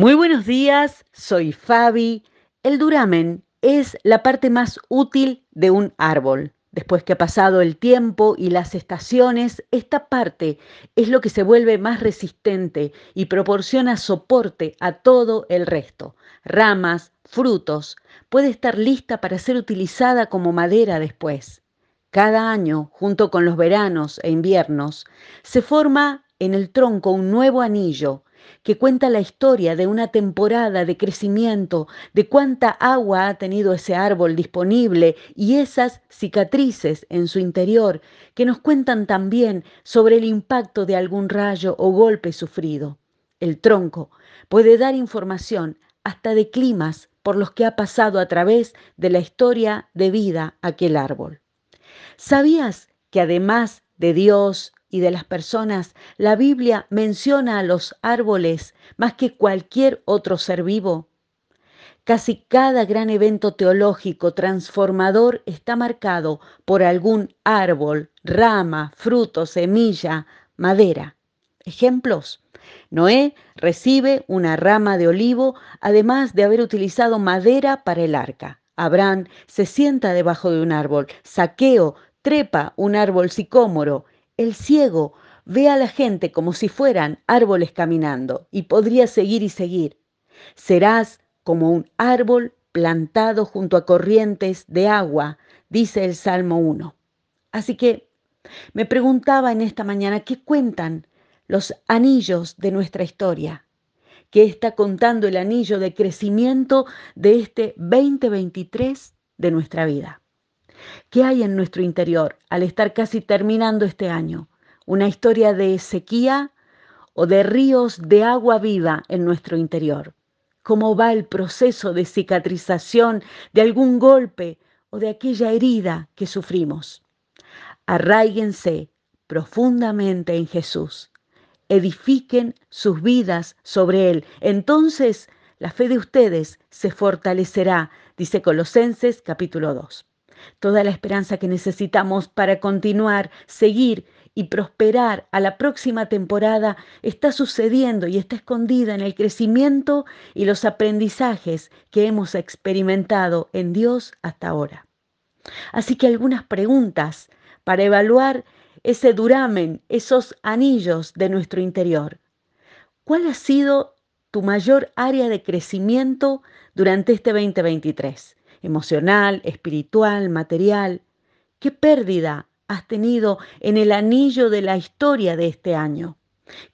Muy buenos días, soy Fabi. El duramen es la parte más útil de un árbol. Después que ha pasado el tiempo y las estaciones, esta parte es lo que se vuelve más resistente y proporciona soporte a todo el resto. Ramas, frutos, puede estar lista para ser utilizada como madera después. Cada año, junto con los veranos e inviernos, se forma en el tronco un nuevo anillo que cuenta la historia de una temporada de crecimiento, de cuánta agua ha tenido ese árbol disponible y esas cicatrices en su interior que nos cuentan también sobre el impacto de algún rayo o golpe sufrido. El tronco puede dar información hasta de climas por los que ha pasado a través de la historia de vida aquel árbol. ¿Sabías que además de Dios, y de las personas, la Biblia menciona a los árboles más que cualquier otro ser vivo. Casi cada gran evento teológico transformador está marcado por algún árbol, rama, fruto, semilla, madera. Ejemplos. Noé recibe una rama de olivo además de haber utilizado madera para el arca. Abraham se sienta debajo de un árbol. Saqueo trepa un árbol sicómoro el ciego ve a la gente como si fueran árboles caminando y podría seguir y seguir. Serás como un árbol plantado junto a corrientes de agua, dice el Salmo 1. Así que me preguntaba en esta mañana, ¿qué cuentan los anillos de nuestra historia? ¿Qué está contando el anillo de crecimiento de este 2023 de nuestra vida? ¿Qué hay en nuestro interior al estar casi terminando este año? ¿Una historia de sequía o de ríos de agua viva en nuestro interior? ¿Cómo va el proceso de cicatrización de algún golpe o de aquella herida que sufrimos? Arraíguense profundamente en Jesús. Edifiquen sus vidas sobre Él. Entonces la fe de ustedes se fortalecerá, dice Colosenses capítulo 2 toda la esperanza que necesitamos para continuar, seguir y prosperar a la próxima temporada está sucediendo y está escondida en el crecimiento y los aprendizajes que hemos experimentado en Dios hasta ahora. Así que algunas preguntas para evaluar ese duramen, esos anillos de nuestro interior. ¿Cuál ha sido tu mayor área de crecimiento durante este 2023? Emocional, espiritual, material. ¿Qué pérdida has tenido en el anillo de la historia de este año?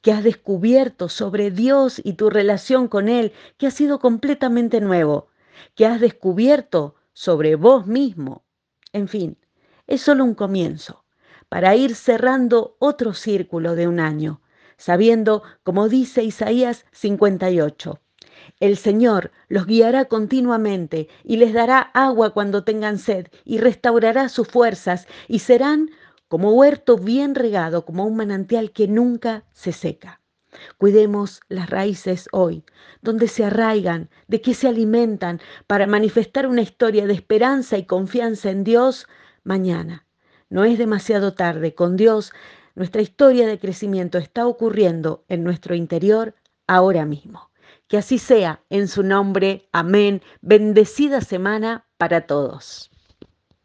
¿Qué has descubierto sobre Dios y tu relación con Él que ha sido completamente nuevo? ¿Qué has descubierto sobre vos mismo? En fin, es solo un comienzo para ir cerrando otro círculo de un año, sabiendo, como dice Isaías 58, el Señor los guiará continuamente y les dará agua cuando tengan sed y restaurará sus fuerzas y serán como huerto bien regado, como un manantial que nunca se seca. Cuidemos las raíces hoy, donde se arraigan, de qué se alimentan, para manifestar una historia de esperanza y confianza en Dios mañana. No es demasiado tarde, con Dios nuestra historia de crecimiento está ocurriendo en nuestro interior ahora mismo. Que así sea en su nombre. Amén. Bendecida semana para todos.